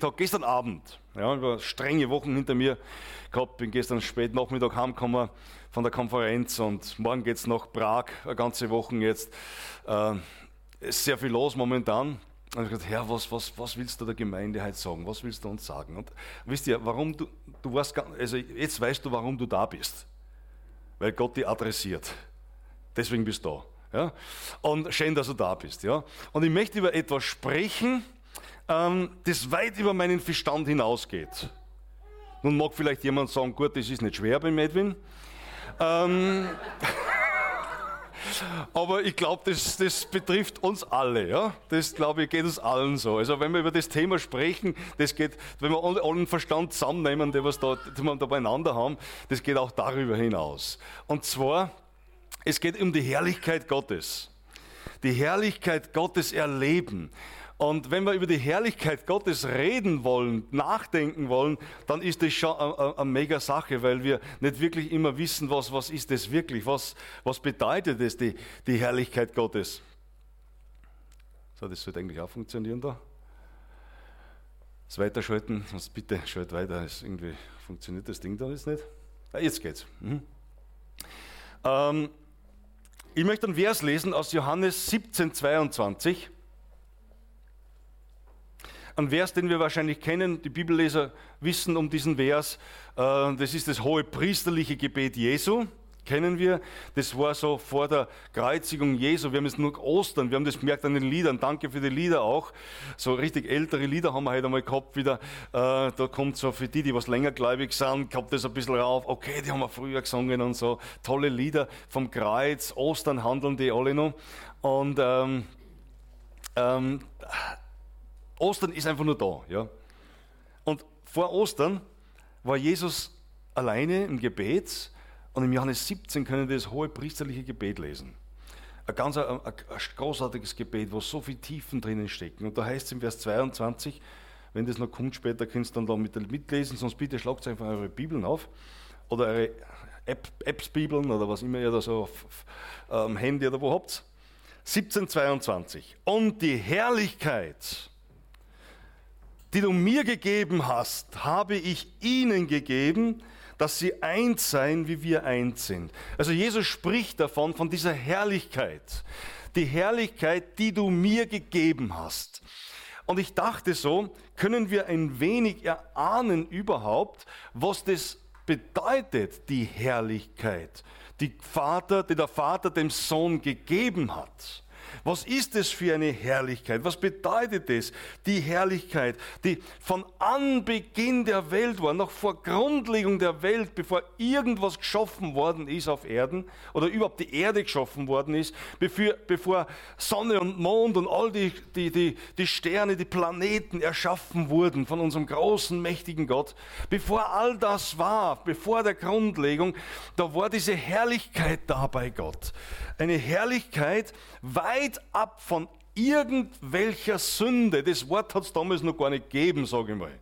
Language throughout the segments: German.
habe. Gestern Abend, ja, über strenge Wochen hinter mir gehabt, bin gestern spät Nachmittag heimgekommen von der Konferenz und morgen geht es nach Prag, eine ganze Woche jetzt. Äh, ist sehr viel los momentan. Und ich gesagt, Herr, was, was, was willst du der Gemeinde heute sagen? Was willst du uns sagen? Und wisst ihr, warum du, du weißt, also jetzt weißt du, warum du da bist. Weil Gott dich adressiert. Deswegen bist du da. Ja? Und schön, dass du da bist. Ja? Und ich möchte über etwas sprechen, ähm, das weit über meinen Verstand hinausgeht. Nun mag vielleicht jemand sagen, gut, das ist nicht schwer beim Edwin. Ähm, aber ich glaube, das, das betrifft uns alle. Ja? Das, glaube ich, geht uns allen so. Also wenn wir über das Thema sprechen, das geht, wenn wir allen Verstand zusammennehmen, der was da, den wir da beieinander haben, das geht auch darüber hinaus. Und zwar, es geht um die Herrlichkeit Gottes. Die Herrlichkeit Gottes erleben. Und wenn wir über die Herrlichkeit Gottes reden wollen, nachdenken wollen, dann ist das schon eine, mega Sache, weil wir nicht wirklich immer wissen, was, was ist das wirklich, was, was bedeutet das, die, die Herrlichkeit Gottes. So, das sollte eigentlich auch funktionieren da. Das Weiterschalten, sonst bitte schalt weiter, ist irgendwie funktioniert das Ding da jetzt nicht. Ja, jetzt geht's. Mhm. Ähm, ich möchte einen Vers lesen aus Johannes 17, 22. Ein Vers, den wir wahrscheinlich kennen, die Bibelleser wissen um diesen Vers. Äh, das ist das hohe priesterliche Gebet Jesu. Kennen wir, das war so vor der Kreuzigung Jesu. Wir haben es nur Ostern, wir haben das gemerkt an den Liedern. Danke für die Lieder auch. So richtig ältere Lieder haben wir heute einmal gehabt wieder. Äh, da kommt so für die, die was länger gläubig sind, kommt das ein bisschen rauf. Okay, die haben wir früher gesungen und so. Tolle Lieder vom Kreuz, Ostern handeln die alle noch. Und ähm, ähm, Ostern ist einfach nur da. Ja? Und vor Ostern war Jesus alleine im Gebet und im Johannes 17 können wir das hohe priesterliche Gebet lesen. Ein ganz ein, ein großartiges Gebet, wo so viele Tiefen drinnen stecken. Und da heißt es im Vers 22, wenn das noch kommt später, könnt ihr dann da mit, mitlesen, sonst bitte schlagt einfach eure Bibeln auf oder eure App, Apps-Bibeln oder was immer ihr da so auf, auf ähm, Handy oder wo habt. 1722. Und die Herrlichkeit die du mir gegeben hast, habe ich ihnen gegeben, dass sie eins seien, wie wir eins sind. Also Jesus spricht davon, von dieser Herrlichkeit. Die Herrlichkeit, die du mir gegeben hast. Und ich dachte so, können wir ein wenig erahnen überhaupt, was das bedeutet, die Herrlichkeit, die, Vater, die der Vater dem Sohn gegeben hat. Was ist es für eine Herrlichkeit? Was bedeutet es? Die Herrlichkeit, die von Anbeginn der Welt war, noch vor Grundlegung der Welt, bevor irgendwas geschaffen worden ist auf Erden oder überhaupt die Erde geschaffen worden ist, bevor, Sonne und Mond und all die, die, die, die Sterne, die Planeten erschaffen wurden von unserem großen, mächtigen Gott, bevor all das war, bevor der Grundlegung, da war diese Herrlichkeit da bei Gott. Eine Herrlichkeit weit weit ab von irgendwelcher Sünde. Das Wort hat es damals noch gar nicht gegeben, sage ich mal.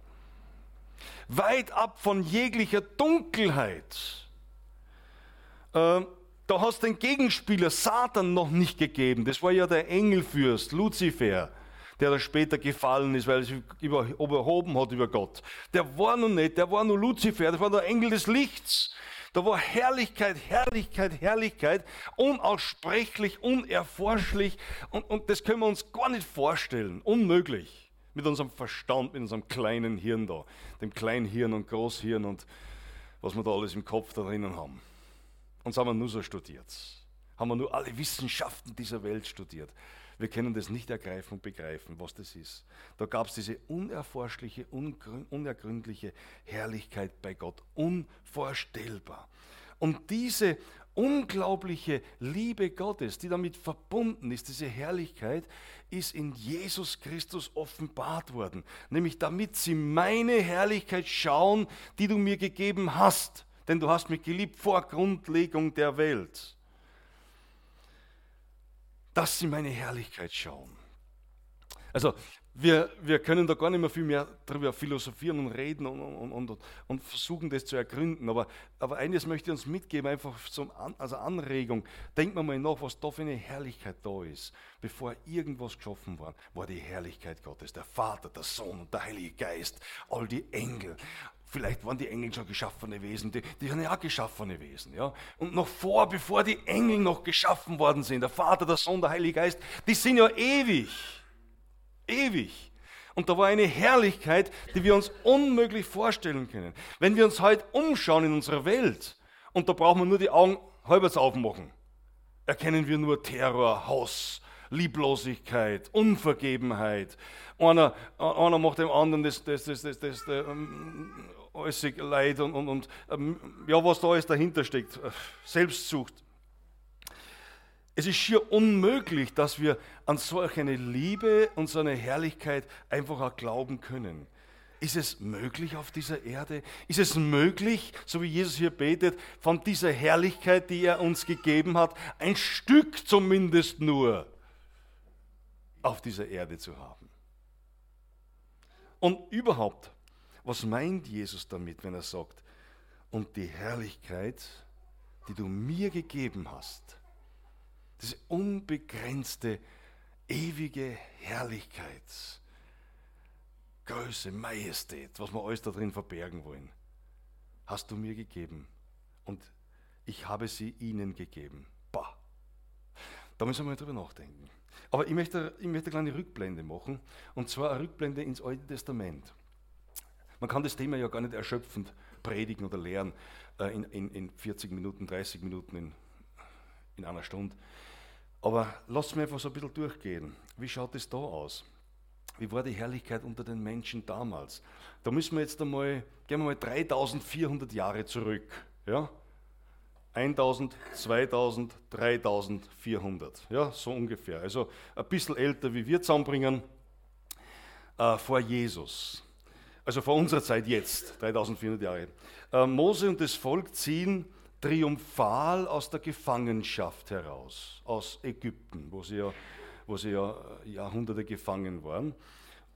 Weit ab von jeglicher Dunkelheit. Äh, da hast den Gegenspieler Satan noch nicht gegeben. Das war ja der Engelfürst, Luzifer, der da später gefallen ist, weil er sich überhoben hat über Gott. Der war noch nicht, der war nur Luzifer, das war der Engel des Lichts. Da war Herrlichkeit, Herrlichkeit, Herrlichkeit, unaussprechlich, unerforschlich und, und das können wir uns gar nicht vorstellen, unmöglich. Mit unserem Verstand, mit unserem kleinen Hirn da, dem Kleinhirn und Großhirn und was wir da alles im Kopf da drinnen haben. Uns haben wir nur so studiert. Haben wir nur alle Wissenschaften dieser Welt studiert. Wir können das nicht ergreifen und begreifen, was das ist. Da gab es diese unerforschliche, unergründliche Herrlichkeit bei Gott. Unvorstellbar. Und diese unglaubliche Liebe Gottes, die damit verbunden ist, diese Herrlichkeit, ist in Jesus Christus offenbart worden. Nämlich damit sie meine Herrlichkeit schauen, die du mir gegeben hast. Denn du hast mich geliebt vor Grundlegung der Welt dass sie meine Herrlichkeit schauen. Also, wir, wir können da gar nicht mehr viel mehr darüber philosophieren und reden und, und, und, und versuchen, das zu ergründen. Aber, aber eines möchte ich uns mitgeben, einfach zum, als Anregung. Denkt man mal nach, was da für eine Herrlichkeit da ist. Bevor irgendwas geschaffen war, war die Herrlichkeit Gottes. Der Vater, der Sohn und der Heilige Geist, all die Engel. Vielleicht waren die Engel schon geschaffene Wesen, die, die sind ja auch geschaffene Wesen. Ja? Und noch vor, bevor die Engel noch geschaffen worden sind, der Vater, der Sohn, der Heilige Geist, die sind ja ewig ewig. Und da war eine Herrlichkeit, die wir uns unmöglich vorstellen können. Wenn wir uns heute umschauen in unserer Welt, und da brauchen wir nur die Augen halbwegs aufmachen, erkennen wir nur Terror, Hass, Lieblosigkeit, Unvergebenheit. Einer, einer macht dem anderen das, das, das, das, das, alles Leid und, und, und ähm, ja, was da alles dahinter steckt. Selbstsucht, es ist schier unmöglich, dass wir an solch eine Liebe und so eine Herrlichkeit einfach auch glauben können. Ist es möglich auf dieser Erde? Ist es möglich, so wie Jesus hier betet, von dieser Herrlichkeit, die er uns gegeben hat, ein Stück zumindest nur auf dieser Erde zu haben? Und überhaupt, was meint Jesus damit, wenn er sagt, und die Herrlichkeit, die du mir gegeben hast, diese unbegrenzte, ewige Herrlichkeit, Größe, Majestät, was wir alles da drin verbergen wollen, hast du mir gegeben und ich habe sie ihnen gegeben. Bah. Da müssen wir mal drüber nachdenken. Aber ich möchte, ich möchte eine kleine Rückblende machen, und zwar eine Rückblende ins Alte Testament. Man kann das Thema ja gar nicht erschöpfend predigen oder lehren äh, in, in, in 40 Minuten, 30 Minuten, in, in einer Stunde. Aber lasst mich einfach so ein bisschen durchgehen. Wie schaut es da aus? Wie war die Herrlichkeit unter den Menschen damals? Da müssen wir jetzt einmal, gehen wir mal 3400 Jahre zurück. Ja? 1000, 2000, 3400. Ja, so ungefähr. Also ein bisschen älter, wie wir zusammenbringen, äh, vor Jesus. Also vor unserer Zeit jetzt, 3400 Jahre. Äh, Mose und das Volk ziehen triumphal aus der Gefangenschaft heraus, aus Ägypten, wo sie ja, wo sie ja Jahrhunderte gefangen waren.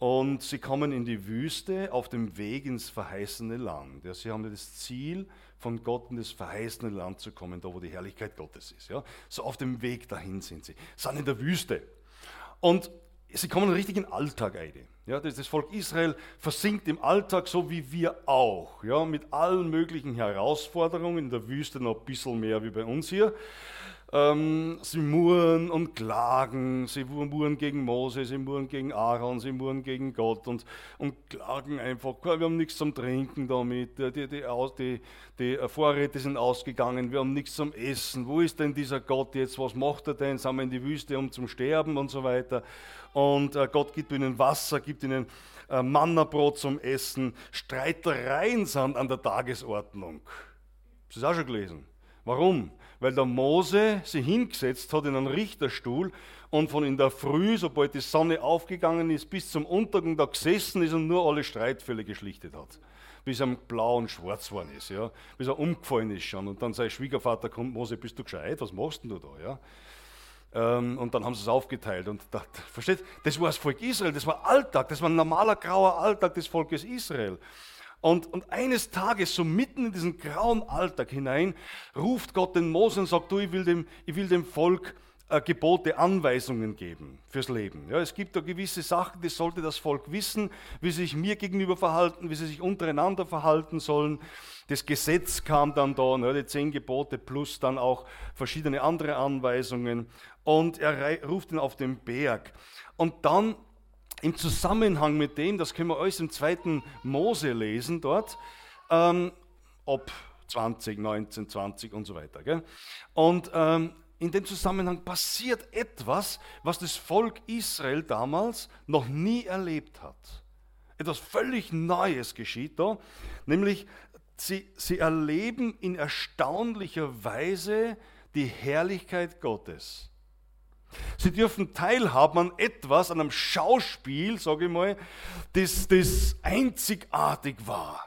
Und sie kommen in die Wüste auf dem Weg ins verheißene Land. Ja, sie haben das Ziel, von Gott in das verheißene Land zu kommen, da wo die Herrlichkeit Gottes ist. Ja. So auf dem Weg dahin sind sie. Sind in der Wüste. Und sie kommen richtig in den Alltag ein. Ja, das, Volk Israel versinkt im Alltag so wie wir auch, ja, mit allen möglichen Herausforderungen, in der Wüste noch ein bisschen mehr wie bei uns hier. Ähm, sie murren und klagen, sie murren gegen Mose, sie murren gegen Aaron, sie murren gegen Gott und, und klagen einfach, wir haben nichts zum Trinken damit, die, die, die, die, Vorräte sind ausgegangen, wir haben nichts zum Essen, wo ist denn dieser Gott jetzt, was macht er denn, sind wir in die Wüste, um zum Sterben und so weiter. Und äh, Gott gibt ihnen Wasser, gibt ihnen äh, Mannabrot zum Essen, Streitereien sind an der Tagesordnung. Das ist auch schon gelesen. Warum? Weil der Mose sich hingesetzt hat in einen Richterstuhl und von in der Früh, sobald die Sonne aufgegangen ist, bis zum Untergang da gesessen ist und nur alle Streitfälle geschlichtet hat. Bis er blau und schwarz geworden ist, ja. bis er umgefallen ist schon. Und dann sein Schwiegervater kommt, Mose, bist du gescheit? Was machst denn du da? Ja? Ähm, und dann haben sie es aufgeteilt. Und da, versteht, das war das Volk Israel, das war Alltag, das war ein normaler grauer Alltag des Volkes Israel. Und, und eines Tages, so mitten in diesen grauen Alltag hinein, ruft Gott den Mose und sagt, du, ich will dem, ich will dem Volk äh, Gebote, Anweisungen geben fürs Leben. Ja, es gibt da gewisse Sachen, die sollte das Volk wissen, wie sie sich mir gegenüber verhalten, wie sie sich untereinander verhalten sollen. Das Gesetz kam dann da, ne, die zehn Gebote plus dann auch verschiedene andere Anweisungen. Und er ruft ihn auf den Berg. Und dann im Zusammenhang mit dem, das können wir alles im zweiten Mose lesen dort, ähm, ab 20, 19, 20 und so weiter. Gell? Und ähm, in dem Zusammenhang passiert etwas, was das Volk Israel damals noch nie erlebt hat. Etwas völlig Neues geschieht da, nämlich sie, sie erleben in erstaunlicher Weise die Herrlichkeit Gottes. Sie dürfen teilhaben an etwas, an einem Schauspiel, sage ich mal, das, das einzigartig war,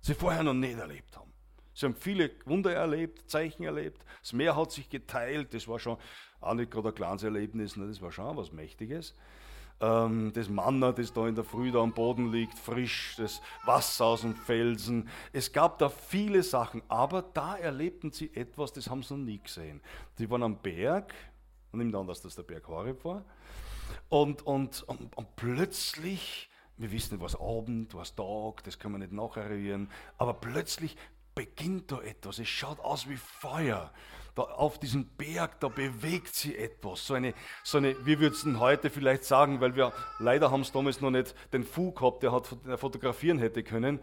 sie vorher noch nicht erlebt haben. Sie haben viele Wunder erlebt, Zeichen erlebt, das Meer hat sich geteilt, das war schon auch nicht gerade ein kleines Erlebnis, ne, das war schon was Mächtiges. ähm, das Manna, das da in der Früh da am Boden liegt, frisch, das Wasser aus dem Felsen. Es gab da viele Sachen, aber da erlebten sie etwas, das haben sie noch nie gesehen. Sie waren am Berg, und nimmt an, dass das der Berg Horeb war, und, und, und, und plötzlich wir wissen was Abend, was Tag, das können wir nicht nacheruieren. Aber plötzlich beginnt da etwas. Es schaut aus wie Feuer. Da auf diesem Berg, da bewegt sich etwas. So eine, so eine wir würden heute vielleicht sagen, weil wir leider haben es damals noch nicht den Fu gehabt, der hat der fotografieren hätte können.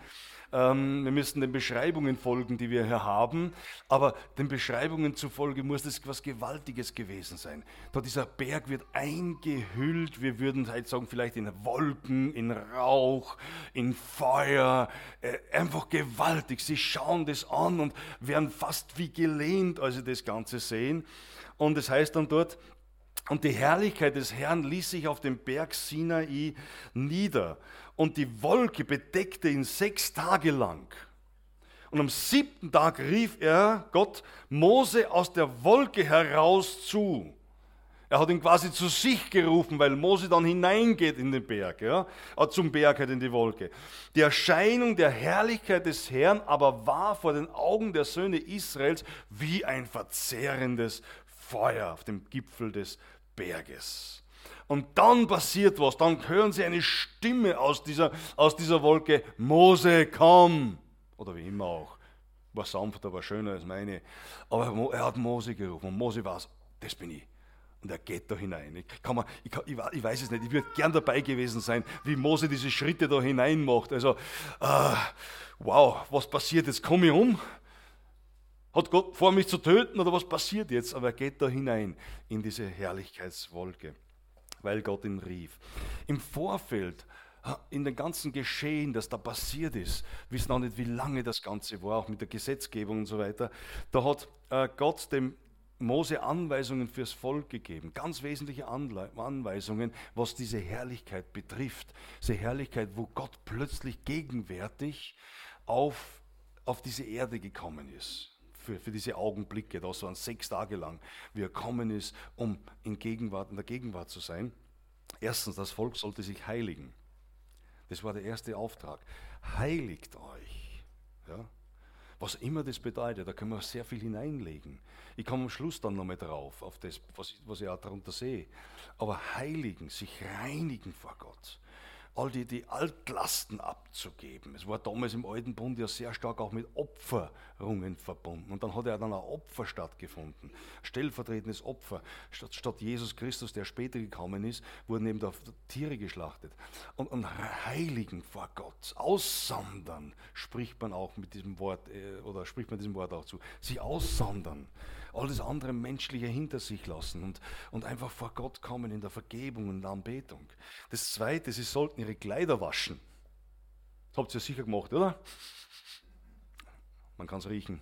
Ähm, wir müssen den Beschreibungen folgen, die wir hier haben. Aber den Beschreibungen zufolge muss das etwas Gewaltiges gewesen sein. Da dieser Berg wird eingehüllt, wir würden halt sagen, vielleicht in Wolken, in Rauch, in Feuer. Äh, einfach gewaltig. Sie schauen das an und werden fast wie gelehnt, als sie das Ganze sehen. Und es das heißt dann dort, und die Herrlichkeit des Herrn ließ sich auf dem Berg Sinai nieder und die Wolke bedeckte ihn sechs Tage lang. Und am siebten Tag rief er Gott Mose aus der Wolke heraus zu. Er hat ihn quasi zu sich gerufen, weil Mose dann hineingeht in den Berg, ja, äh, zum Berg halt in die Wolke. Die Erscheinung der Herrlichkeit des Herrn aber war vor den Augen der Söhne Israels wie ein verzehrendes Feuer auf dem Gipfel des Berges. Und dann passiert was, dann hören sie eine Stimme aus dieser, aus dieser Wolke, Mose, komm. Oder wie immer auch. War sanfter, war schöner als meine. Aber er hat Mose gerufen und Mose war das bin ich. Und er geht da hinein. Ich, kann man, ich, kann, ich, weiß es nicht, ich würde gern dabei gewesen sein, wie Mose diese Schritte da hinein macht. Also, äh, wow, was passiert jetzt? Komme ich um? Hat Gott vor, mich zu töten oder was passiert jetzt? Aber er geht da hinein in diese Herrlichkeitswolke weil Gott ihn rief. Im Vorfeld, in dem ganzen Geschehen, das da passiert ist, wissen auch nicht, wie lange das Ganze war, auch mit der Gesetzgebung und so weiter, da hat äh, Gott dem Mose Anweisungen fürs Volk gegeben, ganz wesentliche Anweisungen, was diese Herrlichkeit betrifft. Diese Herrlichkeit, wo Gott plötzlich gegenwärtig auf, auf diese Erde gekommen ist für, für diese Augenblicke, das waren sechs Tage lang, wie er kommen ist, um in, Gegenwart, in der Gegenwart zu sein. Erstens, das Volk sollte sich heiligen. Das war der erste Auftrag. Heiligt euch. Ja? Was immer das bedeutet, da können wir sehr viel hineinlegen. Ich komme am Schluss dann nochmal drauf, auf das, was, was ich auch darunter sehe. Aber heiligen, sich reinigen vor Gott all die, die Altlasten abzugeben. Es war damals im Alten Bund ja sehr stark auch mit Opferungen verbunden. Und dann hat ja dann ein Opfer stattgefunden, stellvertretendes Opfer. Statt, statt Jesus Christus, der später gekommen ist, wurden eben da Tiere geschlachtet. Und, und heiligen vor Gott, aussondern, spricht man auch mit diesem Wort, äh, oder spricht man diesem Wort auch zu. Sie aussondern alles andere Menschliche hinter sich lassen und, und einfach vor Gott kommen in der Vergebung und Anbetung. Das Zweite, sie sollten ihre Kleider waschen. Das habt ihr sicher gemacht, oder? Man kann es riechen.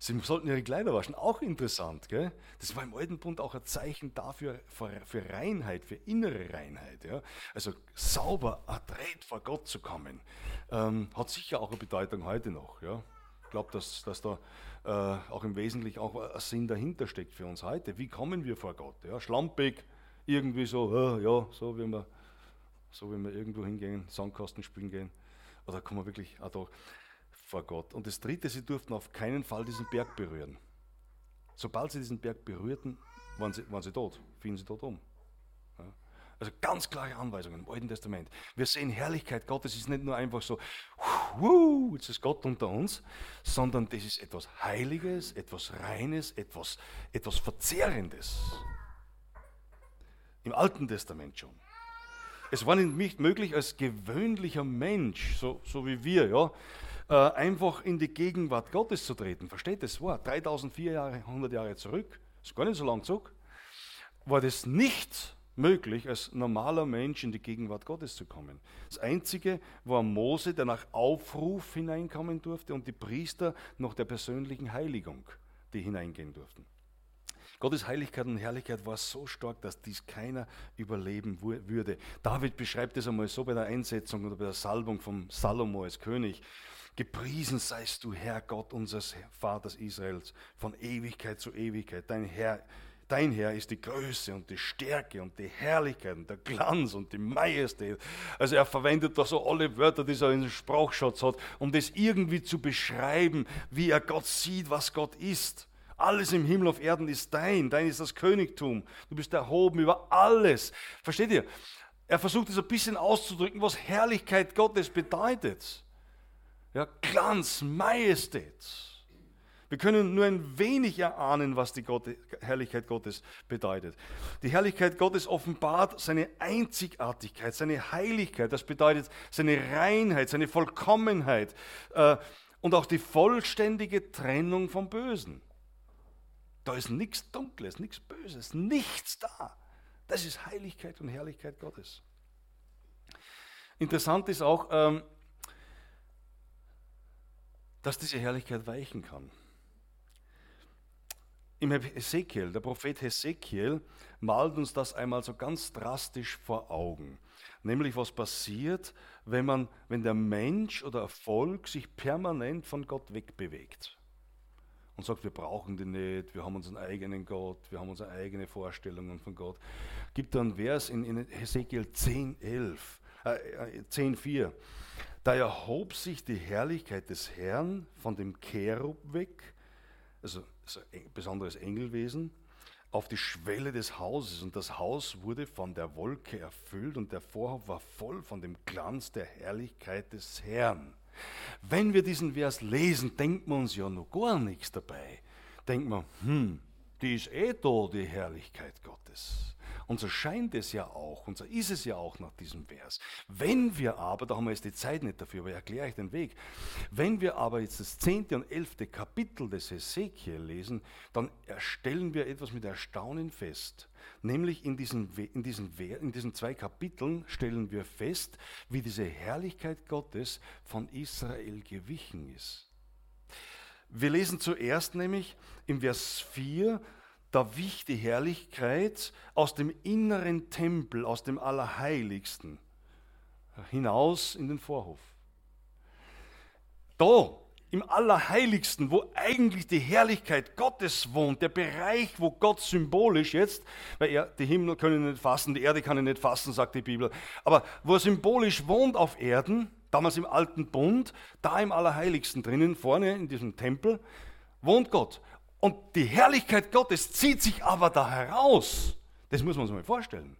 Sie sollten ihre Kleider waschen, auch interessant. Gell? Das war im Alten Bund auch ein Zeichen dafür, für, für Reinheit, für innere Reinheit. Ja? Also sauber, adrett vor Gott zu kommen, ähm, hat sicher auch eine Bedeutung heute noch. Ja? Ich glaube, dass, dass da äh, auch im Wesentlichen auch ein Sinn dahinter steckt für uns heute. Wie kommen wir vor Gott? Ja, schlampig, irgendwie so, äh, ja, so wie wir, so wie wir irgendwo hingehen, Sandkasten spielen gehen. Oder kommen wir wirklich auch da vor Gott? Und das Dritte, sie durften auf keinen Fall diesen Berg berühren. Sobald sie diesen Berg berührten, waren sie, waren sie tot, fielen sie tot um. Also ganz klare Anweisungen im Alten Testament. Wir sehen Herrlichkeit Gottes ist nicht nur einfach so, wuh, jetzt ist Gott unter uns, sondern das ist etwas Heiliges, etwas Reines, etwas, etwas Verzehrendes. Im Alten Testament schon. Es war nicht möglich, als gewöhnlicher Mensch, so, so wie wir, ja, äh, einfach in die Gegenwart Gottes zu treten. Versteht das Wort? 3400 Jahre zurück, ist gar nicht so lang zurück, war das nicht möglich, als normaler Mensch in die Gegenwart Gottes zu kommen. Das Einzige war Mose, der nach Aufruf hineinkommen durfte und die Priester nach der persönlichen Heiligung, die hineingehen durften. Gottes Heiligkeit und Herrlichkeit war so stark, dass dies keiner überleben würde. David beschreibt es einmal so bei der Einsetzung oder bei der Salbung von Salomo als König. Gepriesen seist du, Herr Gott unseres Vaters Israels, von Ewigkeit zu Ewigkeit. Dein Herr Dein Herr ist die Größe und die Stärke und die Herrlichkeit und der Glanz und die Majestät. Also er verwendet da so alle Wörter, die er in den Sprachschatz hat, um das irgendwie zu beschreiben, wie er Gott sieht, was Gott ist. Alles im Himmel auf Erden ist dein, dein ist das Königtum. Du bist erhoben über alles. Versteht ihr? Er versucht es ein bisschen auszudrücken, was Herrlichkeit Gottes bedeutet. Ja, Glanz, Majestät. Wir können nur ein wenig erahnen, was die Gott, Herrlichkeit Gottes bedeutet. Die Herrlichkeit Gottes offenbart seine Einzigartigkeit, seine Heiligkeit. Das bedeutet seine Reinheit, seine Vollkommenheit äh, und auch die vollständige Trennung vom Bösen. Da ist nichts Dunkles, nichts Böses, nichts da. Das ist Heiligkeit und Herrlichkeit Gottes. Interessant ist auch, ähm, dass diese Herrlichkeit weichen kann. Im Hesekiel, der Prophet Hesekiel malt uns das einmal so ganz drastisch vor Augen. Nämlich was passiert, wenn, man, wenn der Mensch oder Erfolg sich permanent von Gott wegbewegt und sagt, wir brauchen den nicht, wir haben unseren eigenen Gott, wir haben unsere eigene Vorstellungen von Gott. Gibt da einen Vers in, in Hesekiel 10, 11, äh, 10, 4. Da erhob sich die Herrlichkeit des Herrn von dem Cherub weg, also ein besonderes Engelwesen, auf die Schwelle des Hauses und das Haus wurde von der Wolke erfüllt und der Vorhof war voll von dem Glanz der Herrlichkeit des Herrn. Wenn wir diesen Vers lesen, denkt man uns ja noch gar nichts dabei. Denkt man, hm, die ist eh da, die Herrlichkeit Gottes. Und so scheint es ja auch, und so ist es ja auch nach diesem Vers. Wenn wir aber, da haben wir jetzt die Zeit nicht dafür, aber ich erkläre euch den Weg, wenn wir aber jetzt das zehnte und elfte Kapitel des Ezekiel lesen, dann stellen wir etwas mit Erstaunen fest. Nämlich in diesen, in, diesen, in diesen zwei Kapiteln stellen wir fest, wie diese Herrlichkeit Gottes von Israel gewichen ist. Wir lesen zuerst nämlich im Vers 4, da wich die Herrlichkeit aus dem inneren Tempel, aus dem Allerheiligsten, hinaus in den Vorhof. Da, im Allerheiligsten, wo eigentlich die Herrlichkeit Gottes wohnt, der Bereich, wo Gott symbolisch jetzt, weil er, die Himmel können nicht fassen, die Erde kann ihn nicht fassen, sagt die Bibel, aber wo er symbolisch wohnt auf Erden, damals im alten Bund, da im Allerheiligsten drinnen, vorne in diesem Tempel, wohnt Gott. Und die Herrlichkeit Gottes zieht sich aber da heraus. Das muss man sich mal vorstellen.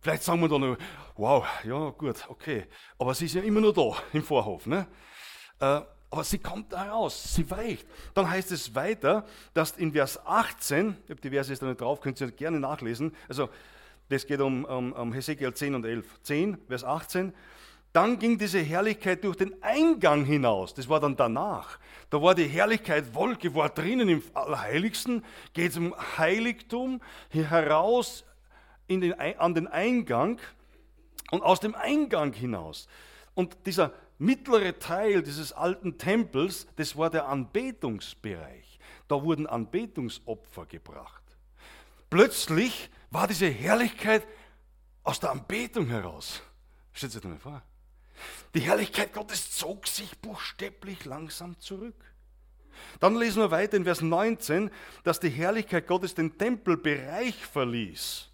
Vielleicht sagen wir dann nur, wow, ja gut, okay. Aber sie ist ja immer nur da im Vorhof. Ne? Äh, aber sie kommt da heraus, sie weicht. Dann heißt es weiter, dass in Vers 18, ich habe die Verse jetzt da nicht drauf, könnt ihr gerne nachlesen, also das geht um, um, um Hesekiel 10 und 11. 10, Vers 18, dann ging diese Herrlichkeit durch den Eingang hinaus. Das war dann danach. Da war die Herrlichkeit Wolke, war drinnen im Allerheiligsten, geht zum Heiligtum hier heraus den, an den Eingang und aus dem Eingang hinaus. Und dieser mittlere Teil dieses alten Tempels, das war der Anbetungsbereich. Da wurden Anbetungsopfer gebracht. Plötzlich war diese Herrlichkeit aus der Anbetung heraus. Stellt sich das mal vor. Die Herrlichkeit Gottes zog sich buchstäblich langsam zurück. Dann lesen wir weiter in Vers 19, dass die Herrlichkeit Gottes den Tempelbereich verließ.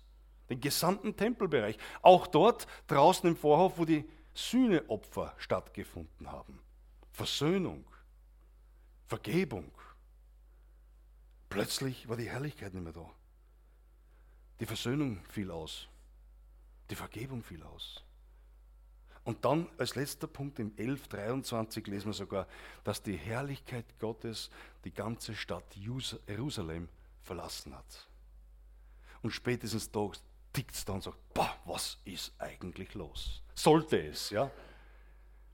Den gesamten Tempelbereich. Auch dort draußen im Vorhof, wo die Sühneopfer stattgefunden haben. Versöhnung, Vergebung. Plötzlich war die Herrlichkeit nicht mehr da. Die Versöhnung fiel aus. Die Vergebung fiel aus. Und dann als letzter Punkt im 11.23 lesen wir sogar, dass die Herrlichkeit Gottes die ganze Stadt Jerusalem verlassen hat. Und spätestens da tickt es dann und sagt, boah, was ist eigentlich los? Sollte es, ja?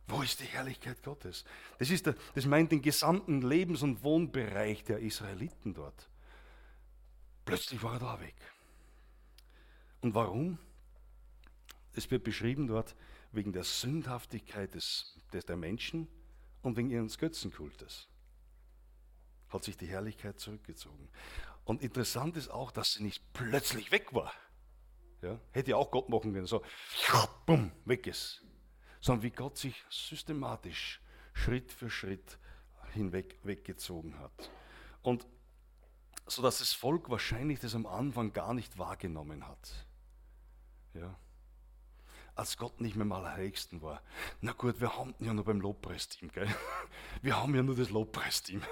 Wo ist die Herrlichkeit Gottes? Das, ist der, das meint den gesamten Lebens- und Wohnbereich der Israeliten dort. Plötzlich war er da weg. Und warum? Es wird beschrieben dort, wegen der Sündhaftigkeit des, des, der Menschen und wegen ihres Götzenkultes. Hat sich die Herrlichkeit zurückgezogen. Und interessant ist auch, dass sie nicht plötzlich weg war. Ja, hätte ja auch Gott machen können, so, bumm, weg ist. Sondern wie Gott sich systematisch Schritt für Schritt hinweg weggezogen hat. Und sodass das Volk wahrscheinlich das am Anfang gar nicht wahrgenommen hat. Ja. Als Gott nicht mehr mal Heiligsten war. Na gut, wir haben ja nur beim Lobpreisteam, gell? Wir haben ja nur das Lobpreisteam.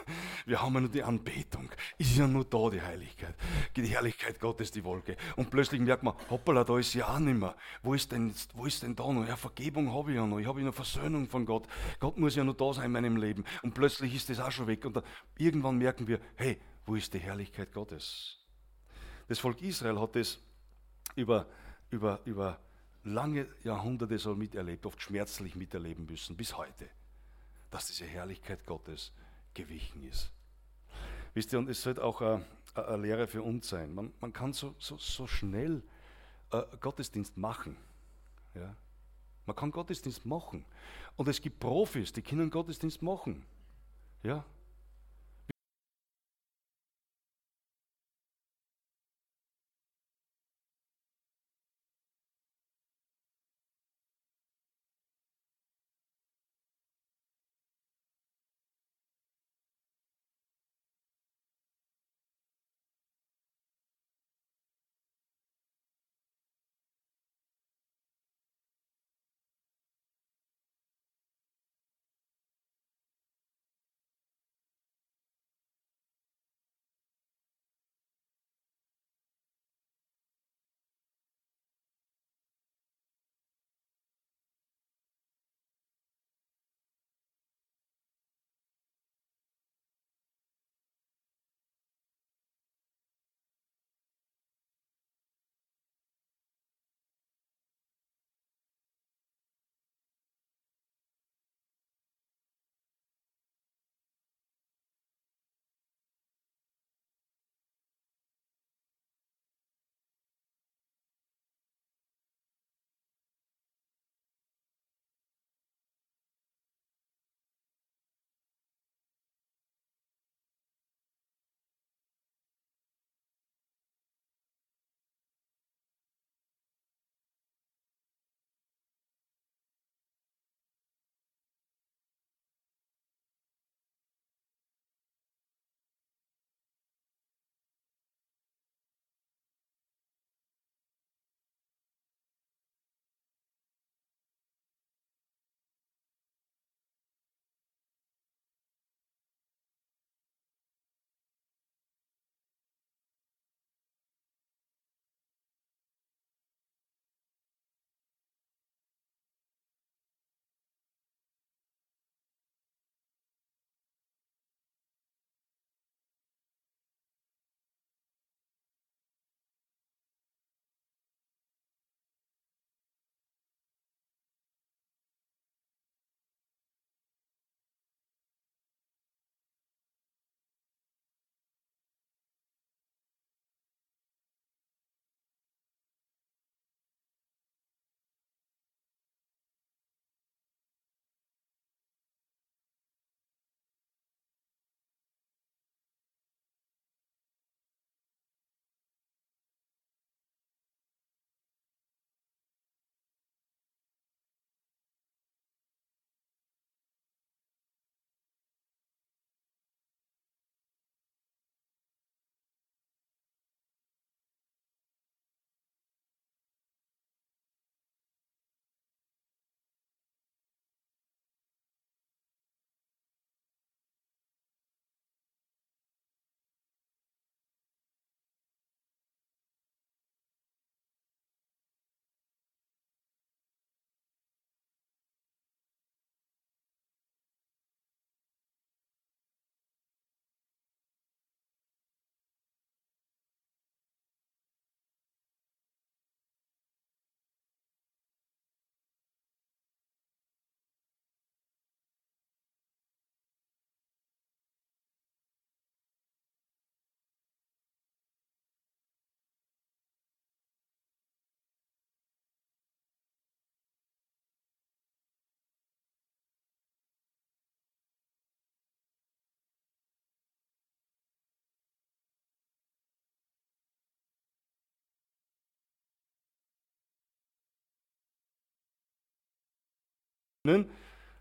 Wir haben ja nur die Anbetung. Ist ja nur da die Heiligkeit. Die Herrlichkeit Gottes, die Wolke. Und plötzlich merkt man, hoppala, da ist ja auch nicht mehr. Wo ist denn, wo ist denn da noch? Ja, Vergebung habe ich ja noch. Ich habe ja noch Versöhnung von Gott. Gott muss ja nur da sein in meinem Leben. Und plötzlich ist das auch schon weg. Und dann, irgendwann merken wir, hey, wo ist die Herrlichkeit Gottes? Das Volk Israel hat das über, über, über lange Jahrhunderte so miterlebt, oft schmerzlich miterleben müssen, bis heute, dass diese Herrlichkeit Gottes gewichen ist. Wisst ihr, und es sollte auch eine, eine Lehre für uns sein. Man, man kann so, so, so schnell äh, Gottesdienst machen. Ja? Man kann Gottesdienst machen. Und es gibt Profis, die können Gottesdienst machen. Ja?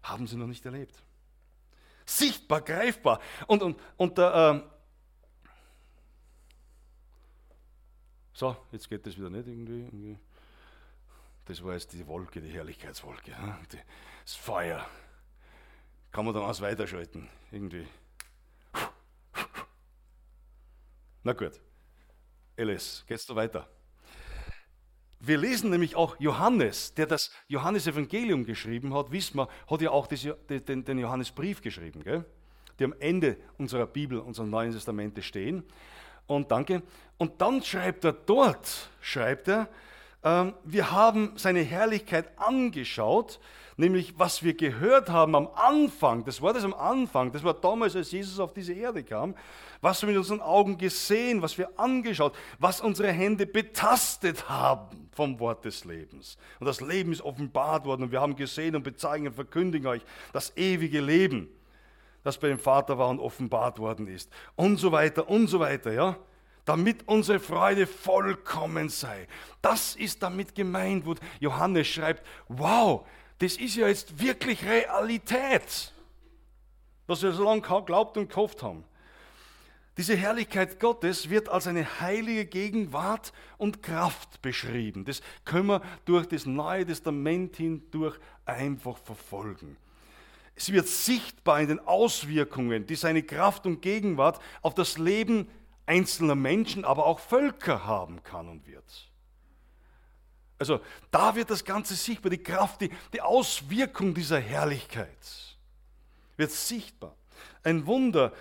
Haben sie noch nicht erlebt. Sichtbar, greifbar. Und, und, und äh, So, jetzt geht das wieder nicht irgendwie. irgendwie. Das war jetzt die Wolke, die Herrlichkeitswolke. Das Feuer. Kann man dann aus weiterschalten, irgendwie. Na gut. LS, geht's da weiter? Wir lesen nämlich auch Johannes, der das Johannesevangelium geschrieben hat, wissen wir, hat ja auch den, den Johannesbrief geschrieben, gell? die am Ende unserer Bibel, unseres Neuen Testamente stehen. Und danke. Und dann schreibt er dort, schreibt er, wir haben seine Herrlichkeit angeschaut nämlich was wir gehört haben am Anfang, das war das am Anfang, das war damals, als Jesus auf diese Erde kam, was wir mit unseren Augen gesehen, was wir angeschaut, was unsere Hände betastet haben vom Wort des Lebens. Und das Leben ist offenbart worden und wir haben gesehen und bezeichnen und verkündigen euch das ewige Leben, das bei dem Vater war und offenbart worden ist. Und so weiter und so weiter, ja damit unsere Freude vollkommen sei. Das ist damit gemeint, wo Johannes schreibt, wow, das ist ja jetzt wirklich Realität, was wir so lange geglaubt und gehofft haben. Diese Herrlichkeit Gottes wird als eine heilige Gegenwart und Kraft beschrieben. Das können wir durch das Neue Testament hindurch einfach verfolgen. Es wird sichtbar in den Auswirkungen, die seine Kraft und Gegenwart auf das Leben einzelner Menschen, aber auch Völker haben kann und wird. Also da wird das Ganze sichtbar, die Kraft, die, die Auswirkung dieser Herrlichkeit wird sichtbar. Ein Wunder,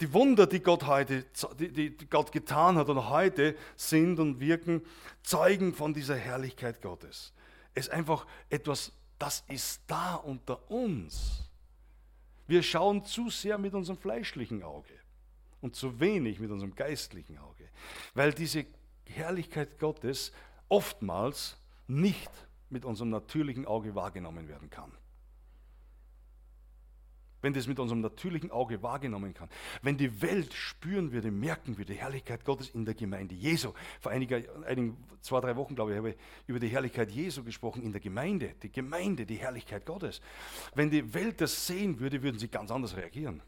die Wunder, die Gott heute, die, die Gott getan hat und heute sind und wirken, zeugen von dieser Herrlichkeit Gottes. Es ist einfach etwas, das ist da unter uns. Wir schauen zu sehr mit unserem fleischlichen Auge und zu wenig mit unserem geistlichen Auge, weil diese Herrlichkeit Gottes oftmals nicht mit unserem natürlichen Auge wahrgenommen werden kann. Wenn das mit unserem natürlichen Auge wahrgenommen kann, wenn die Welt spüren würde, merken wir die Herrlichkeit Gottes in der Gemeinde Jesu. Vor einiger, einigen, zwei, drei Wochen, glaube ich, habe ich über die Herrlichkeit Jesu gesprochen in der Gemeinde. Die Gemeinde, die Herrlichkeit Gottes. Wenn die Welt das sehen würde, würden sie ganz anders reagieren.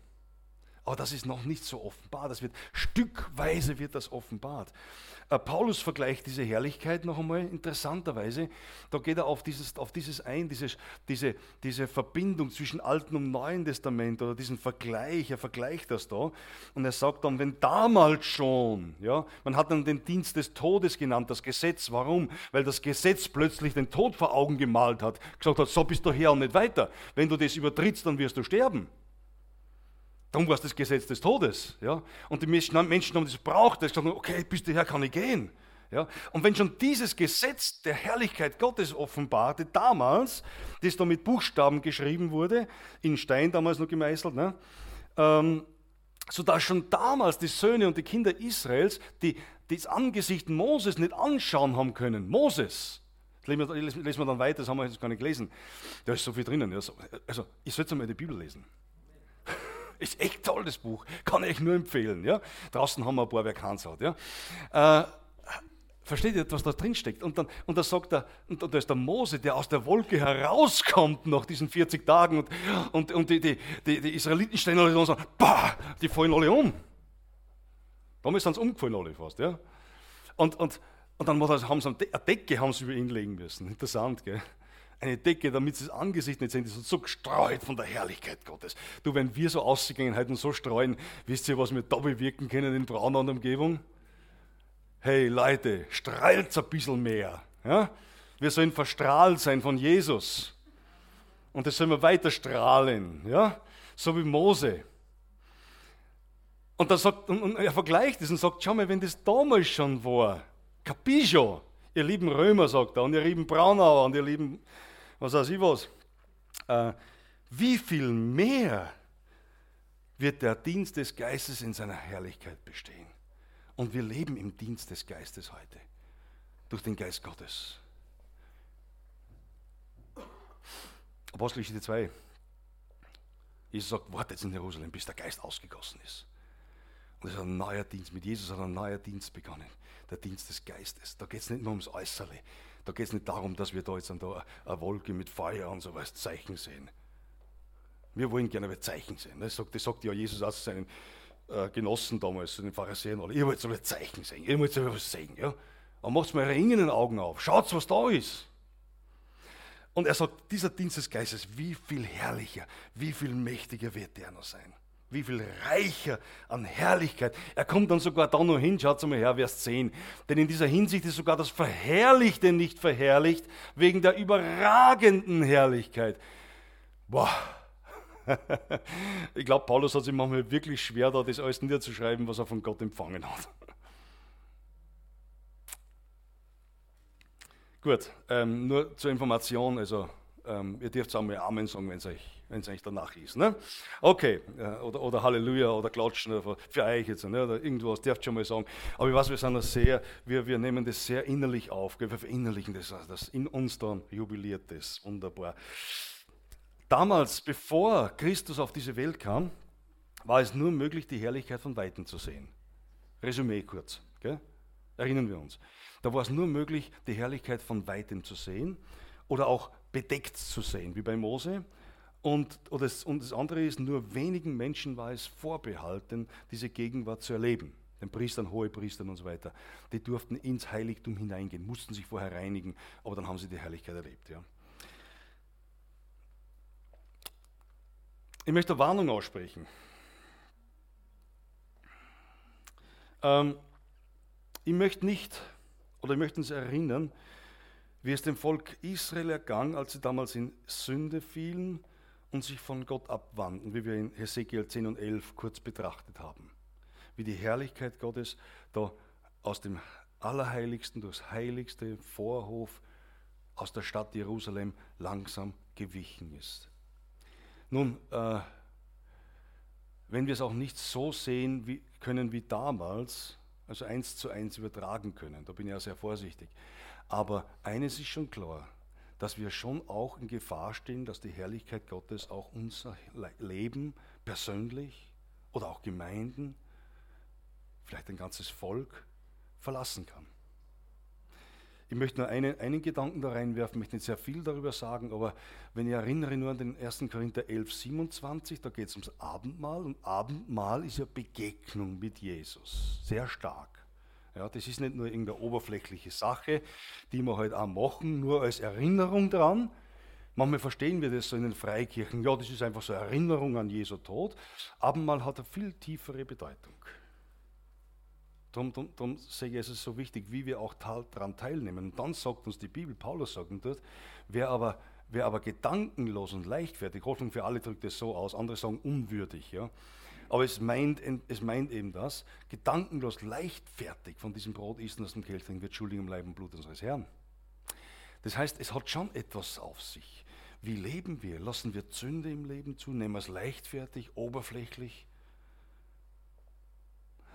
Aber das ist noch nicht so offenbar. Das wird stückweise wird das offenbart. Äh, Paulus vergleicht diese Herrlichkeit noch einmal interessanterweise. Da geht er auf dieses, auf dieses ein, dieses, diese, diese Verbindung zwischen Alten und Neuen Testament oder diesen Vergleich. Er vergleicht das da und er sagt dann, wenn damals schon, ja, man hat dann den Dienst des Todes genannt, das Gesetz. Warum? Weil das Gesetz plötzlich den Tod vor Augen gemalt hat, gesagt hat, so bist du her und nicht weiter. Wenn du das übertrittst, dann wirst du sterben. Darum war es das Gesetz des Todes. Ja? Und die Menschen haben das gebraucht, dass gesagt okay, bis daher kann ich gehen. Ja? Und wenn schon dieses Gesetz der Herrlichkeit Gottes offenbarte, damals, das da mit Buchstaben geschrieben wurde, in Stein damals noch gemeißelt, ne? ähm, sodass schon damals die Söhne und die Kinder Israels die, das Angesicht Moses nicht anschauen haben können. Moses. Das lesen wir dann weiter, das haben wir jetzt gar nicht gelesen. Da ist so viel drinnen. Also, ich sollte mal die Bibel lesen. Ist echt toll, das Buch. Kann ich nur empfehlen. Ja? Draußen haben wir ein paar, wer keins hat. Ja? Äh, versteht ihr, was da drin steckt? Und dann, und da sagt er, und da ist der Mose, der aus der Wolke herauskommt nach diesen 40 Tagen und, und, und die, die, die, die Israeliten stehen alle da und sagen, bah, die fallen alle um. Damals sind sie umgefallen alle fast. Ja? Und, und, und dann haben sie eine Decke haben sie über ihn legen müssen. Interessant, gell? Eine Decke, damit sie das Angesicht nicht sehen. Die sind so gestreut von der Herrlichkeit Gottes. Du, wenn wir so ausgehen und so streuen, wisst ihr, was wir da bewirken können in Braunau und Umgebung? Hey Leute, strahlt ein bisschen mehr. Ja? Wir sollen verstrahlt sein von Jesus. Und das sollen wir weiter strahlen. Ja? So wie Mose. Und, dann sagt, und er vergleicht es und sagt, schau mal, wenn das damals schon war, Capiscio, ihr lieben Römer, sagt er, und ihr lieben Braunauer und ihr lieben was weiß ich was, äh, wie viel mehr wird der Dienst des Geistes in seiner Herrlichkeit bestehen. Und wir leben im Dienst des Geistes heute, durch den Geist Gottes. Apostelgeschichte 2. Jesus sagt, wartet in Jerusalem, bis der Geist ausgegossen ist. Und es ist ein neuer Dienst. Mit Jesus hat ein neuer Dienst begonnen. Der Dienst des Geistes. Da geht es nicht nur ums Äußere. Da geht es nicht darum, dass wir da jetzt da eine Wolke mit Feuer und so was Zeichen sehen. Wir wollen gerne ein Zeichen sehen. Das sagt, das sagt ja Jesus auch zu seinen äh, Genossen damals, zu den Pharisäern. Alle. Ihr wollt so ein Zeichen sehen, ihr wollt so was sehen. Ja? Und macht mal ihre eigenen Augen auf. Schaut, was da ist. Und er sagt, dieser Dienst des Geistes, wie viel herrlicher, wie viel mächtiger wird der noch sein. Wie viel reicher an Herrlichkeit. Er kommt dann sogar da noch hin, schaut mal her, Vers 10. Denn in dieser Hinsicht ist sogar das Verherrlichte nicht verherrlicht, wegen der überragenden Herrlichkeit. Boah. ich glaube, Paulus hat sich manchmal wirklich schwer, da das alles niederzuschreiben, was er von Gott empfangen hat. Gut, ähm, nur zur Information, also ähm, ihr dürft auch mal Amen sagen, wenn es euch, euch danach ist. Ne? Okay, äh, oder, oder Halleluja oder Klatschen oder für euch jetzt, ne? oder irgendwas, dürft schon mal sagen. Aber ich weiß, wir sind das sehr, wir, wir nehmen das sehr innerlich auf, wir verinnerlichen das, das in uns dann jubiliert das, wunderbar. Damals, bevor Christus auf diese Welt kam, war es nur möglich, die Herrlichkeit von Weitem zu sehen. Resümee kurz, gell? erinnern wir uns. Da war es nur möglich, die Herrlichkeit von weitem zu sehen oder auch bedeckt zu sehen, wie bei Mose. Und, das, und das andere ist, nur wenigen Menschen war es vorbehalten, diese Gegenwart zu erleben. Den Priestern, hohe Priestern und so weiter. Die durften ins Heiligtum hineingehen, mussten sich vorher reinigen, aber dann haben sie die Herrlichkeit erlebt. Ja. Ich möchte Warnung aussprechen. Ähm, ich möchte nicht oder ich möchte uns erinnern, wie es dem Volk Israel ergang, als sie damals in Sünde fielen und sich von Gott abwandten, wie wir in Hesekiel 10 und 11 kurz betrachtet haben. Wie die Herrlichkeit Gottes da aus dem Allerheiligsten durchs heiligste Vorhof aus der Stadt Jerusalem langsam gewichen ist. Nun, äh, wenn wir es auch nicht so sehen wie, können wie damals, also eins zu eins übertragen können. Da bin ich ja sehr vorsichtig. Aber eines ist schon klar, dass wir schon auch in Gefahr stehen, dass die Herrlichkeit Gottes auch unser Leben persönlich oder auch Gemeinden, vielleicht ein ganzes Volk verlassen kann. Ich möchte nur einen, einen Gedanken da reinwerfen, möchte nicht sehr viel darüber sagen, aber wenn ich erinnere nur an den 1. Korinther 11, 27, da geht es ums Abendmahl und Abendmahl ist ja Begegnung mit Jesus, sehr stark. Ja, das ist nicht nur irgendeine oberflächliche Sache, die wir halt auch machen, nur als Erinnerung dran. Manchmal verstehen wir das so in den Freikirchen, ja, das ist einfach so eine Erinnerung an Jesu Tod. Abendmahl hat eine viel tiefere Bedeutung. Darum, darum, darum sage ich, es ist so wichtig, wie wir auch daran teilnehmen. Und dann sagt uns die Bibel, Paulus sagt uns dort, wer aber, wer aber gedankenlos und leichtfertig, Hoffnung für alle drückt es so aus, andere sagen unwürdig, ja. Aber es meint, es meint eben das, gedankenlos, leichtfertig von diesem Brot und aus dem Kelch trinken, wird schuldig im Leib und Blut unseres Herrn. Das heißt, es hat schon etwas auf sich. Wie leben wir? Lassen wir Zünde im Leben zu? Nehmen wir es leichtfertig, oberflächlich?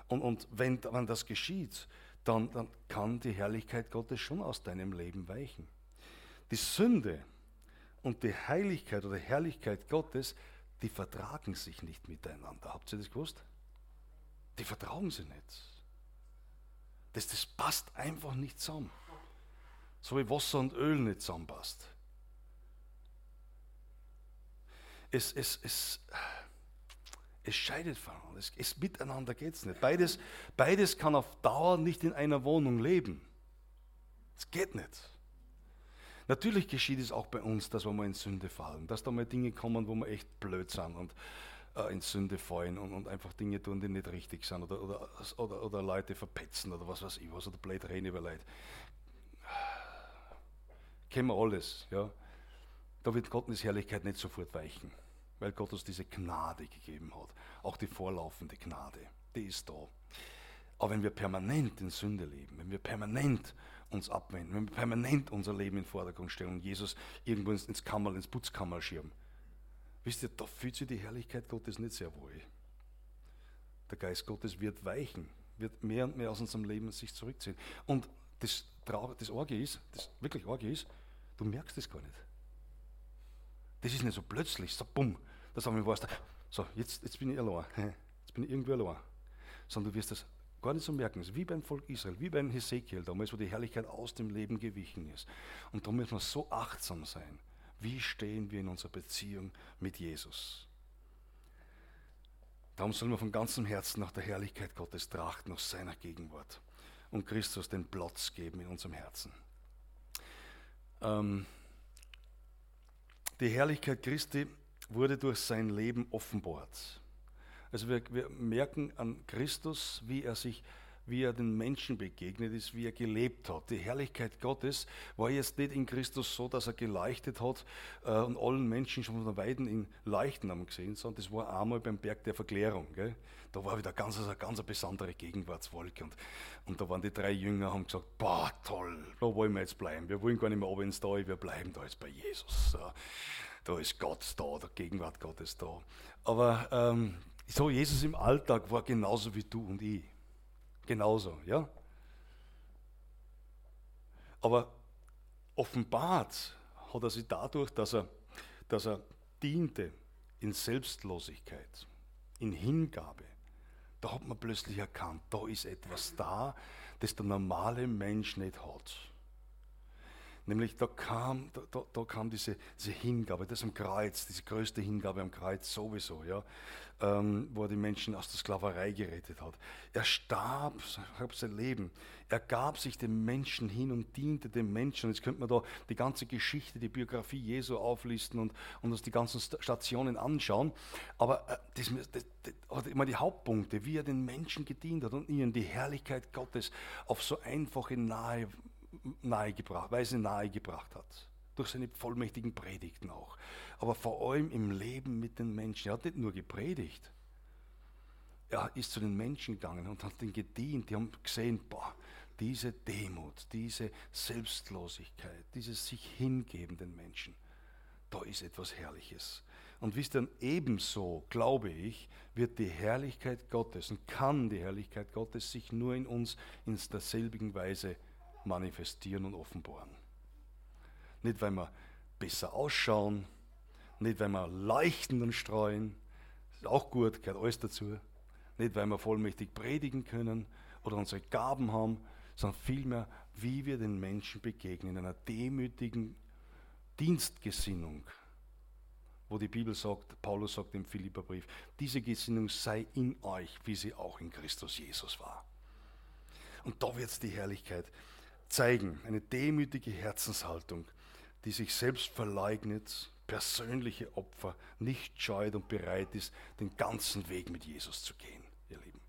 Und, und wenn, wenn das geschieht, dann, dann kann die Herrlichkeit Gottes schon aus deinem Leben weichen. Die Sünde und die Heiligkeit oder Herrlichkeit Gottes, die vertragen sich nicht miteinander. Habt ihr das gewusst? Die vertrauen sie nicht. Das, das passt einfach nicht zusammen. So wie Wasser und Öl nicht zusammenpasst. Es, es, es, es scheidet voneinander. Es, es miteinander geht es nicht. Beides, beides kann auf Dauer nicht in einer Wohnung leben. Es geht nicht. Natürlich geschieht es auch bei uns, dass wir mal in Sünde fallen, dass da mal Dinge kommen, wo wir echt blöd sind und äh, in Sünde fallen und, und, einfach Dinge tun, die nicht richtig sind oder, oder, oder, oder Leute verpetzen oder was weiß ich was oder blöd reden über Leute. Kennen wir alles, ja. Da wird Gottes Herrlichkeit nicht sofort weichen weil Gott uns diese Gnade gegeben hat. Auch die vorlaufende Gnade, die ist da. Aber wenn wir permanent in Sünde leben, wenn wir permanent uns abwenden, wenn wir permanent unser Leben in den Vordergrund stellen und Jesus irgendwo ins, Kammerl, ins Putzkammer schirmen, wisst ihr, da fühlt sich die Herrlichkeit Gottes nicht sehr wohl. Der Geist Gottes wird weichen, wird mehr und mehr aus unserem Leben sich zurückziehen. Und das, das Orge ist, das wirklich Orge ist, du merkst es gar nicht. Das ist nicht so plötzlich, so bumm, dass du weißt, so, jetzt, jetzt bin ich allein, jetzt bin ich irgendwie allein. Sondern du wirst das gar nicht so merken. Ist wie beim Volk Israel, wie beim Hesekiel, damals, wo die Herrlichkeit aus dem Leben gewichen ist. Und darum müssen wir so achtsam sein. Wie stehen wir in unserer Beziehung mit Jesus? Darum sollen wir von ganzem Herzen nach der Herrlichkeit Gottes trachten, nach seiner Gegenwart. und Christus den Platz geben in unserem Herzen. Ähm, die Herrlichkeit Christi wurde durch sein Leben offenbart. Also wir, wir merken an Christus, wie er sich wie er den Menschen begegnet ist, wie er gelebt hat. Die Herrlichkeit Gottes war jetzt nicht in Christus so, dass er geleuchtet hat äh, und allen Menschen schon von der Weiden in Leuchten haben gesehen, sondern das war einmal beim Berg der Verklärung. Gell? Da war wieder ganz, also eine ganz besondere Gegenwartswolke und, und da waren die drei Jünger haben gesagt, boah, toll, da wollen wir jetzt bleiben. Wir wollen gar nicht mehr oben ins Tal, wir bleiben da jetzt bei Jesus. Da ist Gott da, der Gegenwart Gottes da. Aber ähm, so Jesus im Alltag war genauso wie du und ich. Genauso, ja? Aber offenbart hat er sich dadurch, dass er, dass er diente in Selbstlosigkeit, in Hingabe. Da hat man plötzlich erkannt, da ist etwas da, das der normale Mensch nicht hat. Nämlich da kam, da, da, da, kam diese, diese Hingabe, das am Kreuz, diese größte Hingabe am Kreuz sowieso, ja, ähm, wo er die Menschen aus der Sklaverei gerettet hat. Er starb, hat sein Leben. Er gab sich dem Menschen hin und diente dem Menschen. Jetzt könnte man da die ganze Geschichte, die Biografie Jesu auflisten und, und uns die ganzen Stationen anschauen. Aber äh, das, das, das, immer die Hauptpunkte, wie er den Menschen gedient hat und ihnen die Herrlichkeit Gottes auf so einfache, nahe nahegebracht, Weise nahegebracht hat. Durch seine vollmächtigen Predigten auch. Aber vor allem im Leben mit den Menschen. Er hat nicht nur gepredigt. Er ist zu den Menschen gegangen und hat ihnen gedient. Die haben gesehen, boah, diese Demut, diese Selbstlosigkeit, dieses sich hingeben den Menschen, da ist etwas Herrliches. Und wisst ihr, ebenso, glaube ich, wird die Herrlichkeit Gottes und kann die Herrlichkeit Gottes sich nur in uns in derselbigen Weise manifestieren und offenbaren. Nicht, weil wir besser ausschauen, nicht, weil wir leuchten und streuen, ist auch gut, gehört alles dazu. Nicht, weil wir vollmächtig predigen können oder unsere Gaben haben, sondern vielmehr, wie wir den Menschen begegnen, in einer demütigen Dienstgesinnung, wo die Bibel sagt, Paulus sagt im Philipperbrief, diese Gesinnung sei in euch, wie sie auch in Christus Jesus war. Und da wird es die Herrlichkeit zeigen, eine demütige Herzenshaltung, die sich selbst verleugnet, persönliche Opfer, nicht scheut und bereit ist, den ganzen Weg mit Jesus zu gehen, ihr Lieben.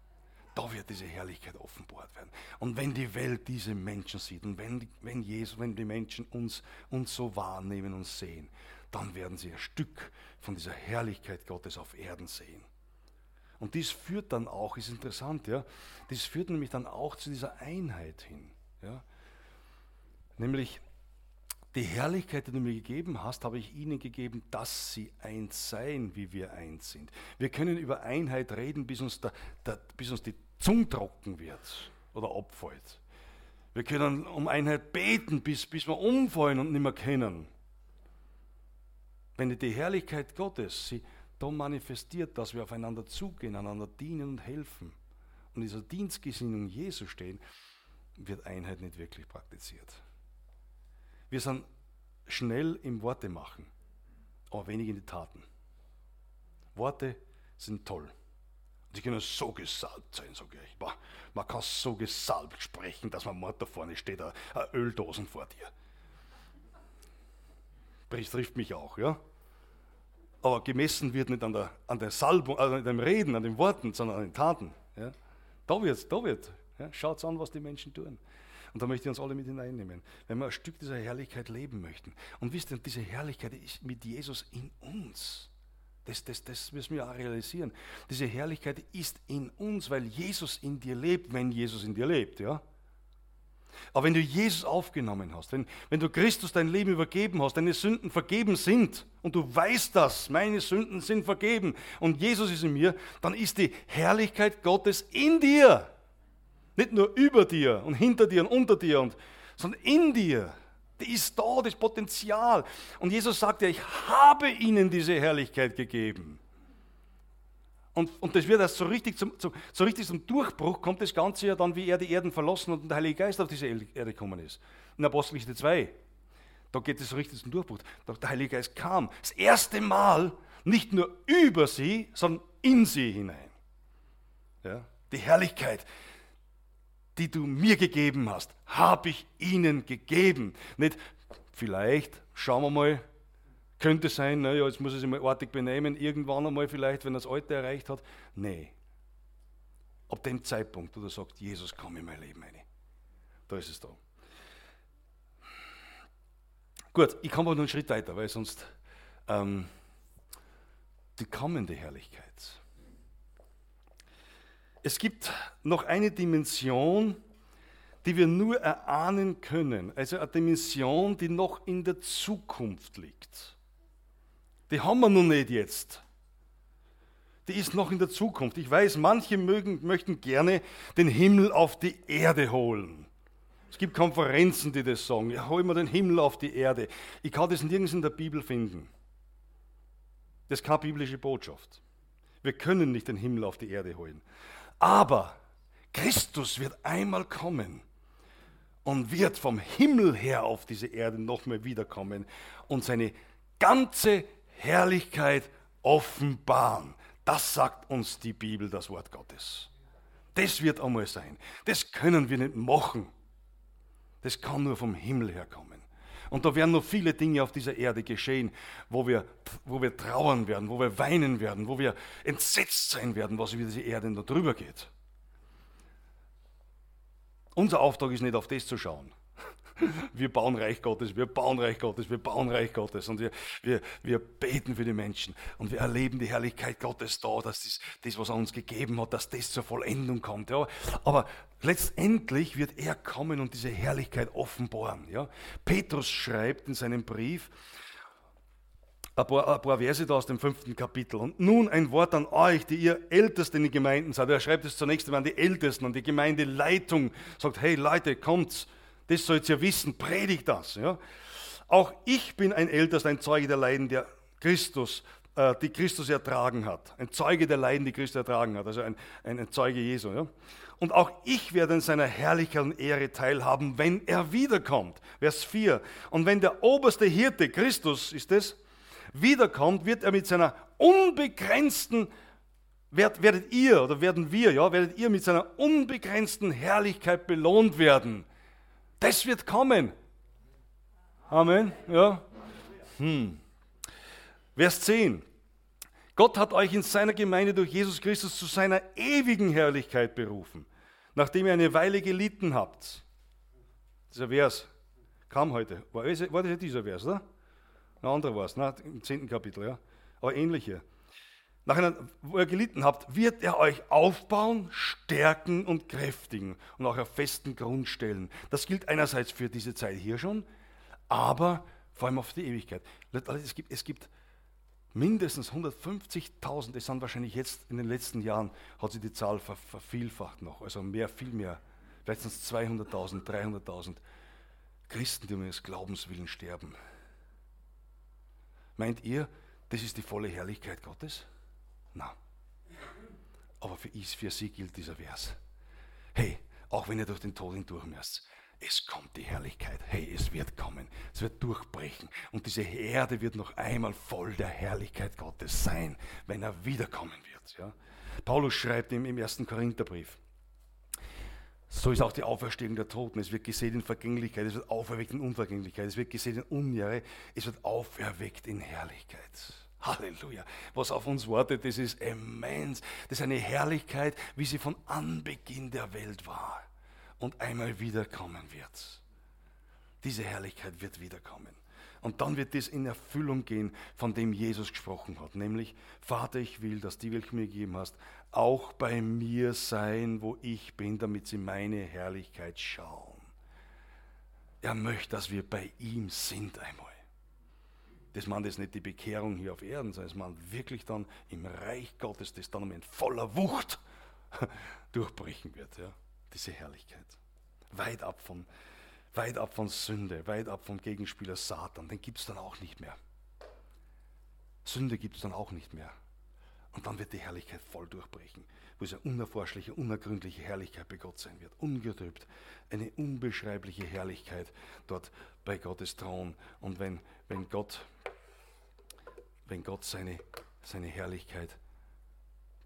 Da wird diese Herrlichkeit offenbart werden. Und wenn die Welt diese Menschen sieht und wenn, wenn, Jesus, wenn die Menschen uns, uns so wahrnehmen und sehen, dann werden sie ein Stück von dieser Herrlichkeit Gottes auf Erden sehen. Und dies führt dann auch, ist interessant, ja, dies führt nämlich dann auch zu dieser Einheit hin. Ja. Nämlich die Herrlichkeit, die du mir gegeben hast, habe ich ihnen gegeben, dass sie eins seien, wie wir eins sind. Wir können über Einheit reden, bis uns, der, der, bis uns die Zunge trocken wird oder abfällt. Wir können um Einheit beten, bis, bis wir umfallen und nicht mehr kennen. Wenn die Herrlichkeit Gottes sie da manifestiert, dass wir aufeinander zugehen, einander dienen und helfen und dieser Dienstgesinnung Jesu stehen, wird Einheit nicht wirklich praktiziert. Wir sind schnell im Worte machen, aber wenig in die Taten. Worte sind toll. Die können so gesalbt sein, sage ich. Man kann so gesalbt sprechen, dass man Mord da vorne steht, eine Öldosen vor dir. Das trifft mich auch, ja. Aber gemessen wird nicht an der, an der Salbung, also an dem Reden, an den Worten, sondern an den Taten. Ja. Da wird, da wird. Ja. Schaut an, was die Menschen tun. Und da möchte ich uns alle mit hineinnehmen, wenn wir ein Stück dieser Herrlichkeit leben möchten. Und wisst ihr, diese Herrlichkeit ist mit Jesus in uns. Das, das, das müssen wir auch realisieren. Diese Herrlichkeit ist in uns, weil Jesus in dir lebt, wenn Jesus in dir lebt. Ja? Aber wenn du Jesus aufgenommen hast, wenn, wenn du Christus dein Leben übergeben hast, deine Sünden vergeben sind und du weißt das, meine Sünden sind vergeben und Jesus ist in mir, dann ist die Herrlichkeit Gottes in dir. Nicht nur über dir und hinter dir und unter dir, und, sondern in dir. Die ist da, das Potenzial. Und Jesus sagt ja, ich habe ihnen diese Herrlichkeit gegeben. Und, und das wird erst so richtig, zum, zum, so richtig zum Durchbruch, kommt das Ganze ja dann, wie er die Erden verlassen und der Heilige Geist auf diese Erde gekommen ist. In Apostelgeschichte 2. Da geht es so richtig zum Durchbruch. Der Heilige Geist kam. Das erste Mal nicht nur über sie, sondern in sie hinein. Ja? Die Herrlichkeit die du mir gegeben hast, habe ich ihnen gegeben. Nicht vielleicht, schauen wir mal, könnte sein, naja, jetzt muss er sich mal artig benehmen, irgendwann einmal vielleicht, wenn er das Alte erreicht hat. Nee. Ab dem Zeitpunkt, wo du sagst, Jesus, komm in mein Leben rein. Da ist es da. Gut, ich komme aber noch einen Schritt weiter, weil sonst ähm, die kommende Herrlichkeit. Es gibt noch eine Dimension, die wir nur erahnen können, also eine Dimension, die noch in der Zukunft liegt. Die haben wir noch nicht jetzt. Die ist noch in der Zukunft. Ich weiß, manche mögen, möchten gerne den Himmel auf die Erde holen. Es gibt Konferenzen, die das sagen. Ja, hol mal den Himmel auf die Erde. Ich kann das nirgends in der Bibel finden. Das ist keine biblische Botschaft. Wir können nicht den Himmel auf die Erde holen. Aber Christus wird einmal kommen und wird vom Himmel her auf diese Erde nochmal wiederkommen und seine ganze Herrlichkeit offenbaren. Das sagt uns die Bibel, das Wort Gottes. Das wird einmal sein. Das können wir nicht machen. Das kann nur vom Himmel herkommen. Und da werden noch viele Dinge auf dieser Erde geschehen, wo wir, wo wir trauern werden, wo wir weinen werden, wo wir entsetzt sein werden, was über diese Erde da drüber geht. Unser Auftrag ist nicht auf das zu schauen. Wir bauen Reich Gottes, wir bauen Reich Gottes, wir bauen Reich Gottes und wir, wir, wir beten für die Menschen und wir erleben die Herrlichkeit Gottes da, dass das, das, was er uns gegeben hat, dass das zur Vollendung kommt. Ja. Aber letztendlich wird er kommen und diese Herrlichkeit offenbaren. Ja. Petrus schreibt in seinem Brief, ein paar, ein paar, Verse da aus dem fünften Kapitel. Und nun ein Wort an euch, die ihr Ältesten in den Gemeinden seid. Er schreibt es zunächst einmal an die Ältesten, an die Gemeindeleitung. Sagt, hey Leute, kommt, das sollt ihr wissen, predigt das. Ja? Auch ich bin ein Ältester, ein Zeuge der Leiden, der Christus, äh, die Christus ertragen hat. Ein Zeuge der Leiden, die Christus ertragen hat. Also ein, ein, ein Zeuge Jesu. Ja? Und auch ich werde in seiner Herrlichkeit und Ehre teilhaben, wenn er wiederkommt. Vers 4. Und wenn der oberste Hirte, Christus ist es, wiederkommt, wird er mit seiner unbegrenzten werdet ihr oder werden wir, ja, werdet ihr mit seiner unbegrenzten Herrlichkeit belohnt werden. Das wird kommen. Amen. Ja. Hm. Vers 10. Gott hat euch in seiner Gemeinde durch Jesus Christus zu seiner ewigen Herrlichkeit berufen, nachdem ihr eine Weile gelitten habt. Dieser Vers kam heute. War das, war dieser Vers, oder? Ein anderer war es, ne? im 10. Kapitel, ja. Aber ähnliche nachher, wo ihr gelitten habt, wird er euch aufbauen, stärken und kräftigen und auch auf festen Grund stellen. Das gilt einerseits für diese Zeit hier schon, aber vor allem auf die Ewigkeit. Es gibt, es gibt mindestens 150.000, es sind wahrscheinlich jetzt in den letzten Jahren, hat sich die Zahl vervielfacht noch, also mehr, viel mehr. Vielleicht sind es 200.000, 300.000 Christen, die um ihres Glaubenswillen sterben. Meint ihr, das ist die volle Herrlichkeit Gottes? Na. Aber für, ich, für sie gilt dieser Vers. Hey, auch wenn ihr durch den Tod hindurch müsst, es kommt die Herrlichkeit. Hey, es wird kommen. Es wird durchbrechen. Und diese Erde wird noch einmal voll der Herrlichkeit Gottes sein, wenn er wiederkommen wird. Ja? Paulus schreibt ihm im ersten Korintherbrief. So ist auch die Auferstehung der Toten. Es wird gesehen in Vergänglichkeit, es wird auferweckt in Unvergänglichkeit, es wird gesehen in Unjahre, es wird auferweckt in Herrlichkeit. Halleluja. Was auf uns wartet, das ist immens. Das ist eine Herrlichkeit, wie sie von Anbeginn der Welt war und einmal wiederkommen wird. Diese Herrlichkeit wird wiederkommen. Und dann wird das in Erfüllung gehen, von dem Jesus gesprochen hat, nämlich, Vater, ich will, dass die, welche mir gegeben hast, auch bei mir sein, wo ich bin, damit sie meine Herrlichkeit schauen. Er möchte, dass wir bei ihm sind einmal das meint jetzt nicht die Bekehrung hier auf Erden, sondern es meint wirklich dann im Reich Gottes, das dann in voller Wucht durchbrechen wird. Ja? Diese Herrlichkeit. Weit ab, von, weit ab von Sünde, weit ab vom Gegenspieler Satan. Den gibt es dann auch nicht mehr. Sünde gibt es dann auch nicht mehr. Und dann wird die Herrlichkeit voll durchbrechen, wo es eine unerforschliche, unergründliche Herrlichkeit bei Gott sein wird. Ungetrübt. Eine unbeschreibliche Herrlichkeit dort bei Gottes Thron. Und wenn, wenn Gott wenn Gott seine, seine Herrlichkeit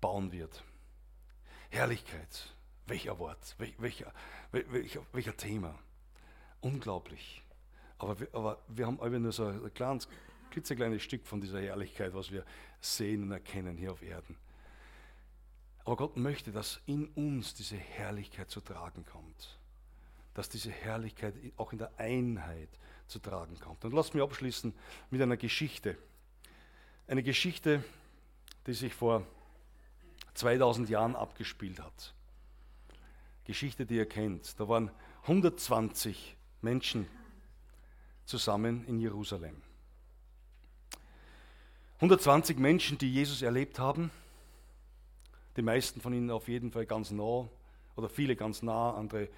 bauen wird. Herrlichkeit. welcher Wort, welcher, welcher, welcher Thema. Unglaublich. Aber wir, aber wir haben alle nur so ein kleines, klitzekleines Stück von dieser Herrlichkeit, was wir sehen und erkennen hier auf Erden. Aber Gott möchte, dass in uns diese Herrlichkeit zu tragen kommt. Dass diese Herrlichkeit auch in der Einheit zu tragen kommt. Und lasst mich abschließen mit einer Geschichte. Eine Geschichte, die sich vor 2000 Jahren abgespielt hat. Geschichte, die ihr kennt. Da waren 120 Menschen zusammen in Jerusalem. 120 Menschen, die Jesus erlebt haben. Die meisten von ihnen auf jeden Fall ganz nah oder viele ganz nah, andere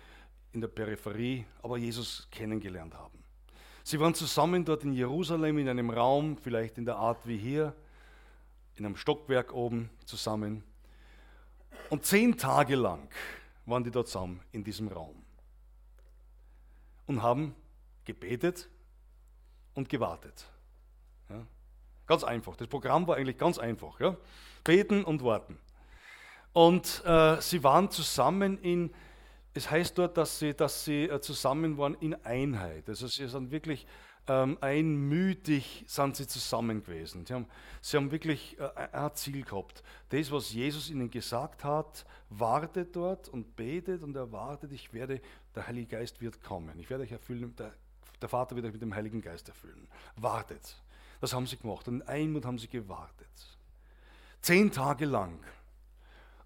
in der Peripherie, aber Jesus kennengelernt haben. Sie waren zusammen dort in Jerusalem in einem Raum, vielleicht in der Art wie hier, in einem Stockwerk oben zusammen. Und zehn Tage lang waren die dort zusammen in diesem Raum und haben gebetet und gewartet. Ja? Ganz einfach. Das Programm war eigentlich ganz einfach. Ja? Beten und warten. Und äh, sie waren zusammen in, es heißt dort, dass sie, dass sie äh, zusammen waren in Einheit. Also sie sind wirklich ähm, einmütig sind sie zusammen gewesen. Sie haben, sie haben wirklich äh, ein Ziel gehabt. Das, was Jesus ihnen gesagt hat, wartet dort und betet und erwartet, ich werde, der Heilige Geist wird kommen. Ich werde euch erfüllen, der, der Vater wird euch mit dem Heiligen Geist erfüllen. Wartet. Das haben sie gemacht. Und in Einmut haben sie gewartet. Zehn Tage lang.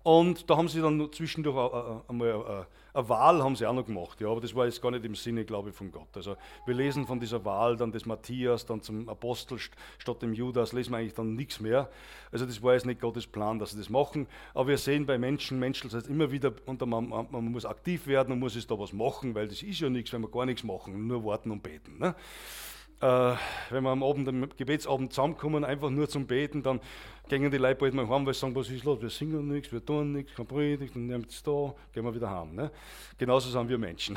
Und da haben sie dann zwischendurch einmal eine Wahl haben sie auch noch gemacht, ja, aber das war jetzt gar nicht im Sinne, glaube ich, von Gott. Also wir lesen von dieser Wahl dann des Matthias, dann zum Apostel statt dem Judas, lesen wir eigentlich dann nichts mehr. Also das war jetzt nicht Gottes Plan, dass sie das machen. Aber wir sehen bei Menschen, Menschen, das heißt immer wieder, und man, man, man muss aktiv werden, man muss jetzt da was machen, weil das ist ja nichts, wenn wir gar nichts machen, nur warten und beten. Ne? Äh, wenn wir am Abend, am Gebetsabend zusammenkommen, einfach nur zum Beten, dann gehen die Leute bald mal heim, weil sie sagen, was ist los, wir singen nichts, wir tun nichts, kein Predigt, dann nehmen es da, gehen wir wieder heim. Ne? Genauso sind wir Menschen.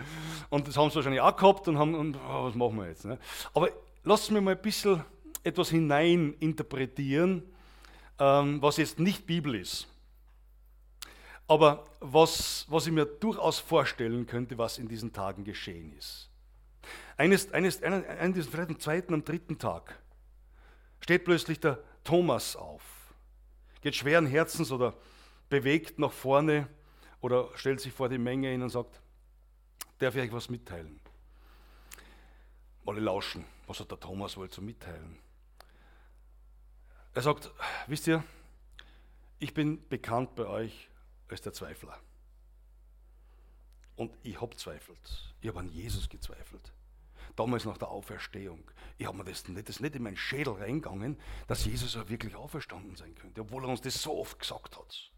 Und das haben sie wahrscheinlich auch gehabt und haben, und, oh, was machen wir jetzt? Ne? Aber lasst mich mal ein bisschen etwas hinein interpretieren, ähm, was jetzt nicht Bibel ist. Aber was, was ich mir durchaus vorstellen könnte, was in diesen Tagen geschehen ist. Eines, eines, einen, einen, vielleicht am zweiten, am dritten Tag steht plötzlich der Thomas auf, geht schweren Herzens oder bewegt nach vorne oder stellt sich vor die Menge hin und sagt, darf ich euch was mitteilen? Alle lauschen, was hat der Thomas wohl zu mitteilen? Er sagt, wisst ihr, ich bin bekannt bei euch als der Zweifler. Und ich habe zweifelt. Ich habe an Jesus gezweifelt damals nach der Auferstehung. Ich habe mir das nicht, das nicht in meinen Schädel reingegangen, dass Jesus ja wirklich auferstanden sein könnte, obwohl er uns das so oft gesagt hat.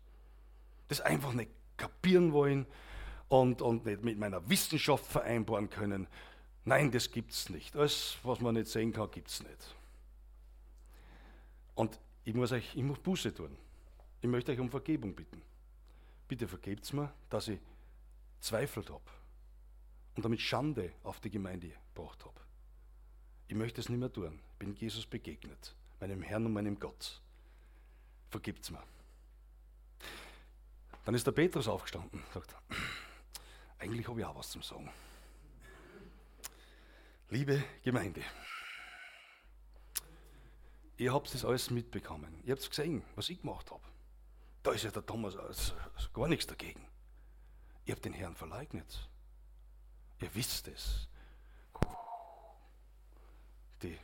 Das einfach nicht kapieren wollen und, und nicht mit meiner Wissenschaft vereinbaren können. Nein, das gibt es nicht. Alles, was man nicht sehen kann, gibt es nicht. Und ich muss euch, ich muss Buße tun. Ich möchte euch um Vergebung bitten. Bitte vergebt mir, dass ich zweifelt habe und damit Schande auf die Gemeinde gebracht habe. Ich möchte es nicht mehr tun. Ich bin Jesus begegnet, meinem Herrn und meinem Gott. Vergibt's mir. Dann ist der Petrus aufgestanden und sagt, eigentlich habe ich auch was zum Sagen. Liebe Gemeinde, ihr habt das alles mitbekommen. Ihr habt gesehen, was ich gemacht habe. Da ist ja der Thomas also gar nichts dagegen. Ihr habt den Herrn verleugnet. Ihr wisst es. Die